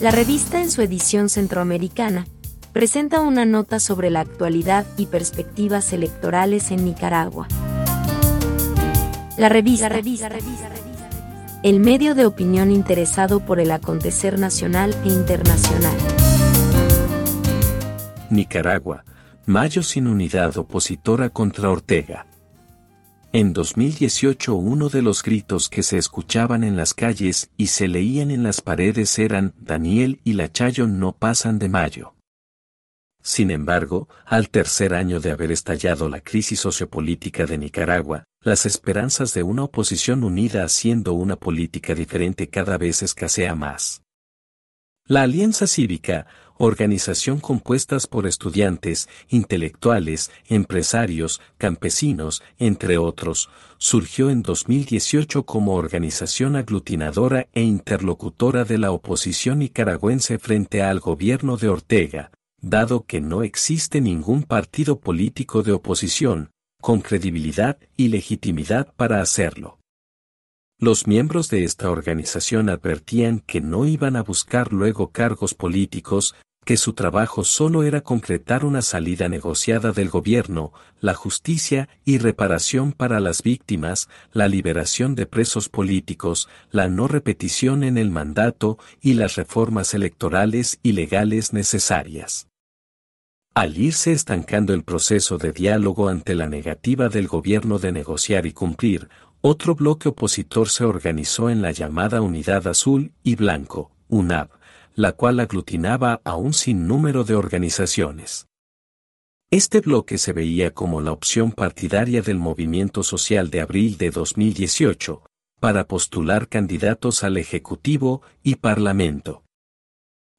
La revista en su edición centroamericana presenta una nota sobre la actualidad y perspectivas electorales en Nicaragua. La revista, el medio de opinión interesado por el acontecer nacional e internacional. Nicaragua, mayo sin unidad opositora contra Ortega. En 2018 uno de los gritos que se escuchaban en las calles y se leían en las paredes eran Daniel y la Chayo no pasan de mayo. Sin embargo, al tercer año de haber estallado la crisis sociopolítica de Nicaragua, las esperanzas de una oposición unida haciendo una política diferente cada vez escasea más. La Alianza Cívica, organización compuesta por estudiantes, intelectuales, empresarios, campesinos, entre otros, surgió en 2018 como organización aglutinadora e interlocutora de la oposición nicaragüense frente al gobierno de Ortega, dado que no existe ningún partido político de oposición, con credibilidad y legitimidad para hacerlo. Los miembros de esta organización advertían que no iban a buscar luego cargos políticos, que su trabajo solo era concretar una salida negociada del gobierno, la justicia y reparación para las víctimas, la liberación de presos políticos, la no repetición en el mandato y las reformas electorales y legales necesarias. Al irse estancando el proceso de diálogo ante la negativa del gobierno de negociar y cumplir, otro bloque opositor se organizó en la llamada Unidad Azul y Blanco, UNAB, la cual aglutinaba a un sinnúmero de organizaciones. Este bloque se veía como la opción partidaria del movimiento social de abril de 2018, para postular candidatos al Ejecutivo y Parlamento.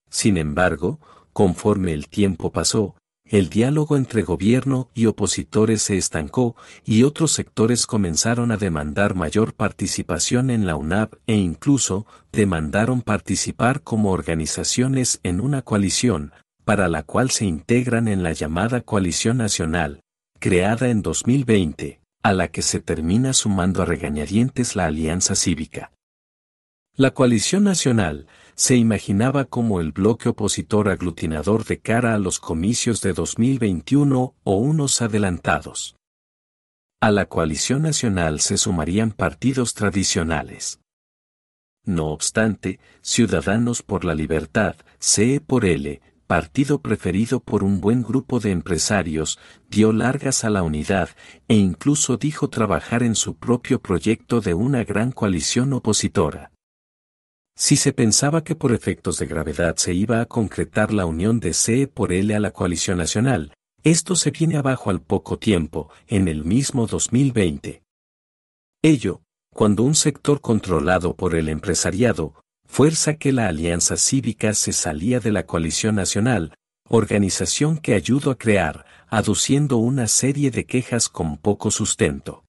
Sin embargo, conforme el tiempo pasó, el diálogo entre gobierno y opositores se estancó y otros sectores comenzaron a demandar mayor participación en la UNAP e incluso demandaron participar como organizaciones en una coalición, para la cual se integran en la llamada Coalición Nacional, creada en 2020, a la que se termina sumando a regañadientes la Alianza Cívica. La Coalición Nacional se imaginaba como el bloque opositor aglutinador de cara a los comicios de 2021 o unos adelantados. A la coalición nacional se sumarían partidos tradicionales. No obstante, Ciudadanos por la Libertad, CE por L, partido preferido por un buen grupo de empresarios, dio largas a la unidad e incluso dijo trabajar en su propio proyecto de una gran coalición opositora. Si se pensaba que por efectos de gravedad se iba a concretar la unión de CE por L a la coalición nacional, esto se viene abajo al poco tiempo, en el mismo 2020. Ello, cuando un sector controlado por el empresariado, fuerza que la alianza cívica se salía de la coalición nacional, organización que ayudó a crear, aduciendo una serie de quejas con poco sustento.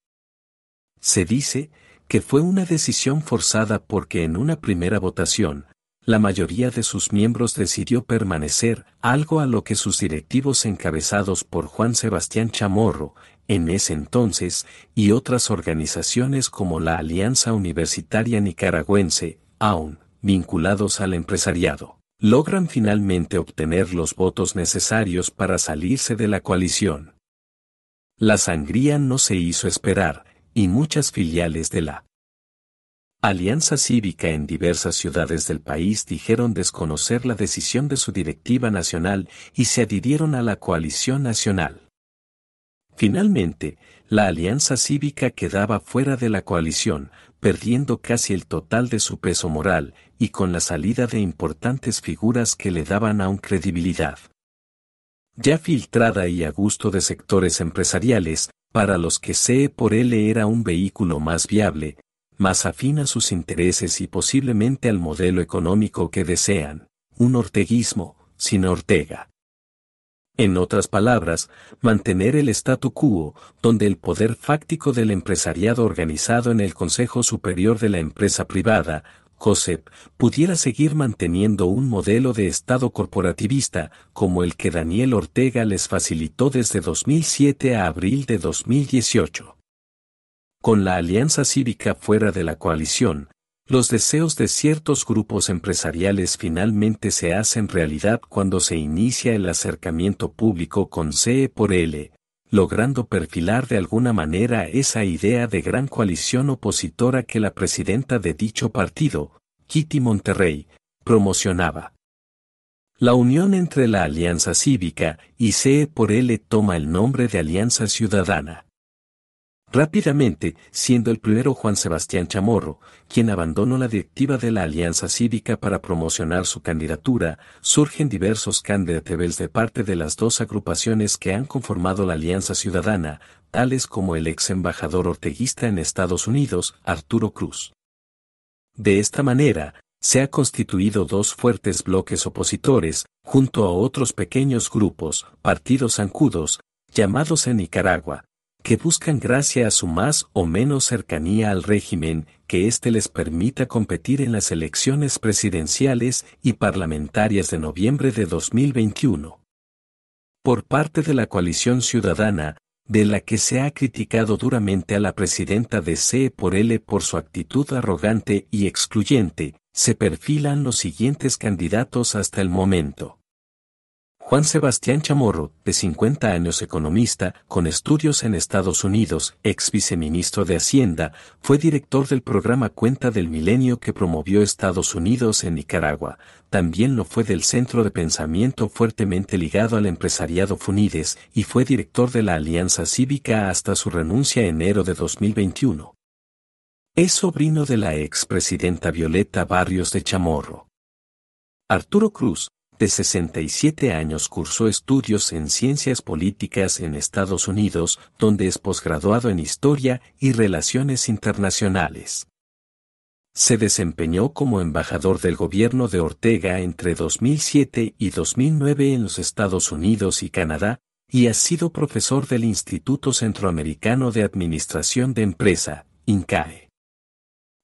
Se dice que fue una decisión forzada porque en una primera votación, la mayoría de sus miembros decidió permanecer, algo a lo que sus directivos encabezados por Juan Sebastián Chamorro, en ese entonces, y otras organizaciones como la Alianza Universitaria Nicaragüense, aún, vinculados al empresariado, logran finalmente obtener los votos necesarios para salirse de la coalición. La sangría no se hizo esperar, y muchas filiales de la Alianza Cívica en diversas ciudades del país dijeron desconocer la decisión de su directiva nacional y se adhirieron a la coalición nacional. Finalmente, la Alianza Cívica quedaba fuera de la coalición, perdiendo casi el total de su peso moral y con la salida de importantes figuras que le daban aún credibilidad. Ya filtrada y a gusto de sectores empresariales, para los que CE por L era un vehículo más viable, más afín a sus intereses y posiblemente al modelo económico que desean, un orteguismo, sin Ortega. En otras palabras, mantener el statu quo, donde el poder fáctico del empresariado organizado en el Consejo Superior de la Empresa Privada, COSEP, pudiera seguir manteniendo un modelo de Estado corporativista como el que Daniel Ortega les facilitó desde 2007 a abril de 2018. Con la alianza cívica fuera de la coalición, Los deseos de ciertos grupos empresariales finalmente se hacen realidad cuando se inicia el acercamiento público con CE por L, logrando perfilar de alguna manera esa idea de gran coalición opositora que la presidenta de dicho partido, Kitty Monterrey, promocionaba. La unión entre la Alianza Cívica y CE por L toma el nombre de Alianza Ciudadana. Rápidamente, siendo el primero Juan Sebastián Chamorro, quien abandonó la directiva de la Alianza Cívica para promocionar su candidatura, surgen diversos candidatos de parte de las dos agrupaciones que han conformado la Alianza Ciudadana, tales como el ex embajador orteguista en Estados Unidos, Arturo Cruz. De esta manera, se ha constituido dos fuertes bloques opositores, junto a otros pequeños grupos, partidos zancudos, llamados en Nicaragua, que buscan gracia a su más o menos cercanía al régimen, que éste les permita competir en las elecciones presidenciales y parlamentarias de noviembre de 2021. Por parte de la coalición ciudadana, de la que se ha criticado duramente a la presidenta de CE por L por su actitud arrogante y excluyente, se perfilan los siguientes candidatos hasta el momento. Juan Sebastián Chamorro, de 50 años economista, con estudios en Estados Unidos, ex viceministro de Hacienda, fue director del programa Cuenta del Milenio que promovió Estados Unidos en Nicaragua, también lo fue del Centro de Pensamiento fuertemente ligado al empresariado Funides y fue director de la Alianza Cívica hasta su renuncia en enero de 2021. Es sobrino de la expresidenta Violeta Barrios de Chamorro. Arturo Cruz, de 67 años cursó estudios en ciencias políticas en Estados Unidos, donde es posgraduado en Historia y Relaciones Internacionales. Se desempeñó como embajador del gobierno de Ortega entre 2007 y 2009 en los Estados Unidos y Canadá, y ha sido profesor del Instituto Centroamericano de Administración de Empresa, INCAE.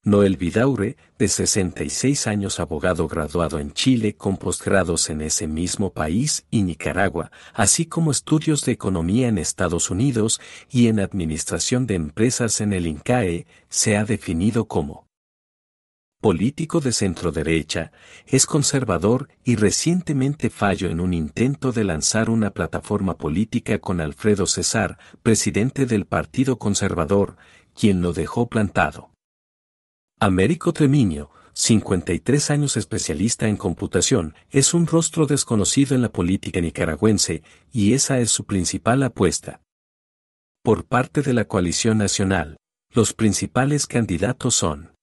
Noel Vidaure, de 66 años abogado graduado en Chile con posgrados en ese mismo país y Nicaragua, así como estudios de economía en Estados Unidos y en administración de empresas en el INCAE, se ha definido como político de centro derecha, es conservador y recientemente falló en un intento de lanzar una plataforma política con Alfredo César, presidente del Partido Conservador, quien lo dejó plantado. Américo Tremiño, 53 años especialista en computación, es un rostro desconocido en la política nicaragüense, y esa es su principal apuesta. Por parte de la coalición nacional, los principales candidatos son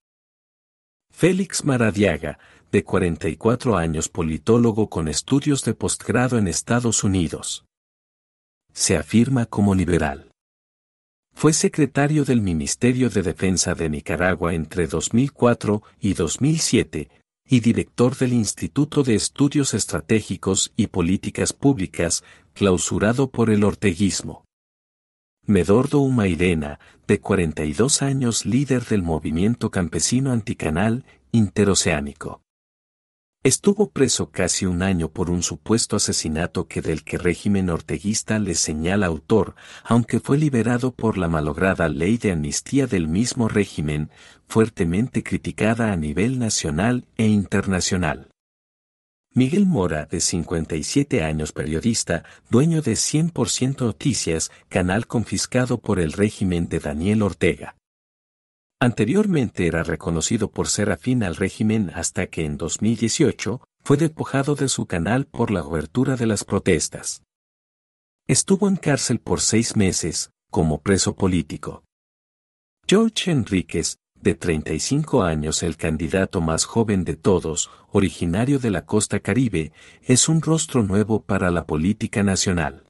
Félix Maradiaga, de 44 años politólogo con estudios de postgrado en Estados Unidos. Se afirma como liberal. Fue secretario del Ministerio de Defensa de Nicaragua entre 2004 y 2007 y director del Instituto de Estudios Estratégicos y Políticas Públicas, clausurado por el orteguismo. Medordo Humairena, de 42 años líder del movimiento campesino anticanal interoceánico. Estuvo preso casi un año por un supuesto asesinato que del que régimen orteguista le señala autor, aunque fue liberado por la malograda ley de amnistía del mismo régimen, fuertemente criticada a nivel nacional e internacional. Miguel Mora, de 57 años periodista, dueño de 100% Noticias, canal confiscado por el régimen de Daniel Ortega. Anteriormente era reconocido por ser afín al régimen hasta que en 2018 fue despojado de su canal por la cobertura de las protestas. Estuvo en cárcel por seis meses, como preso político. George Enríquez, de 35 años el candidato más joven de todos, originario de la costa caribe, es un rostro nuevo para la política nacional.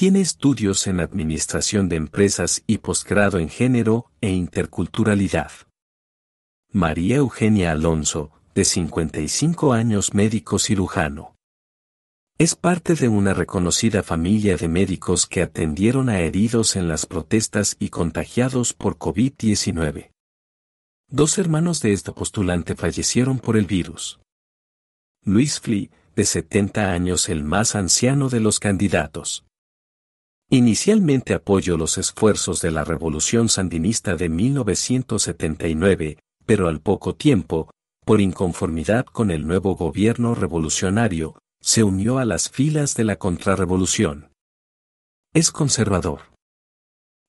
Tiene estudios en Administración de Empresas y posgrado en Género e Interculturalidad. María Eugenia Alonso, de 55 años médico cirujano. Es parte de una reconocida familia de médicos que atendieron a heridos en las protestas y contagiados por COVID-19. Dos hermanos de esta postulante fallecieron por el virus. Luis Fli, de 70 años el más anciano de los candidatos. Inicialmente apoyó los esfuerzos de la Revolución Sandinista de 1979, pero al poco tiempo, por inconformidad con el nuevo gobierno revolucionario, se unió a las filas de la contrarrevolución. Es conservador.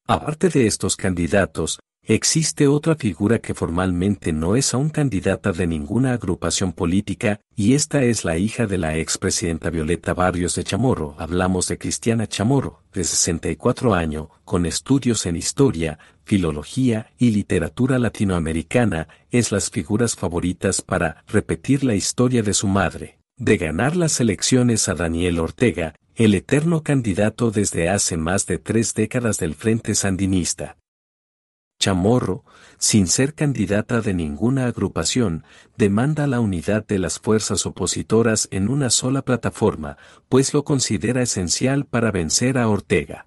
Aparte de estos candidatos, existe otra figura que formalmente no es aún candidata de ninguna agrupación política, y esta es la hija de la expresidenta Violeta Barrios de Chamorro. Hablamos de Cristiana Chamorro, de 64 años, con estudios en historia, filología y literatura latinoamericana, es las figuras favoritas para repetir la historia de su madre, de ganar las elecciones a Daniel Ortega, el eterno candidato desde hace más de tres décadas del Frente Sandinista. Chamorro, sin ser candidata de ninguna agrupación, demanda la unidad de las fuerzas opositoras en una sola plataforma, pues lo considera esencial para vencer a Ortega.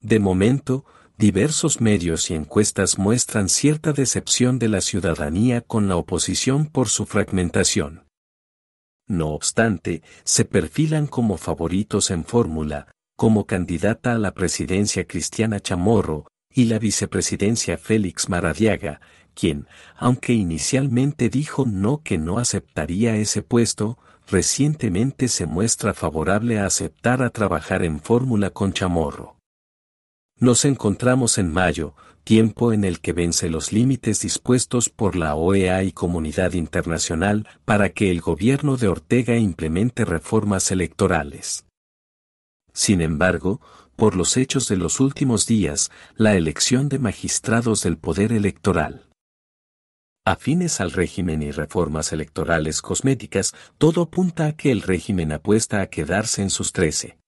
De momento, diversos medios y encuestas muestran cierta decepción de la ciudadanía con la oposición por su fragmentación. No obstante, se perfilan como favoritos en fórmula, como candidata a la presidencia Cristiana Chamorro y la vicepresidencia Félix Maradiaga, quien, aunque inicialmente dijo no que no aceptaría ese puesto, recientemente se muestra favorable a aceptar a trabajar en fórmula con Chamorro. Nos encontramos en mayo, tiempo en el que vence los límites dispuestos por la OEA y comunidad internacional para que el gobierno de Ortega implemente reformas electorales. Sin embargo, por los hechos de los últimos días, la elección de magistrados del poder electoral. Afines al régimen y reformas electorales cosméticas, todo apunta a que el régimen apuesta a quedarse en sus trece.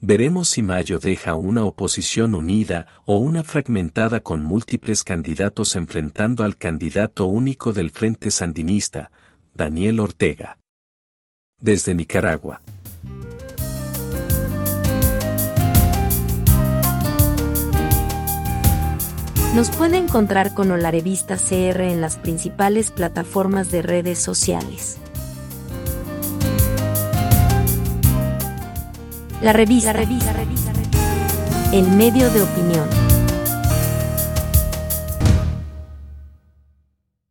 Veremos si Mayo deja una oposición unida o una fragmentada con múltiples candidatos enfrentando al candidato único del Frente Sandinista, Daniel Ortega. Desde Nicaragua. Nos puede encontrar con la revista CR en las principales plataformas de redes sociales. La revista, revista, revista, el medio de opinión.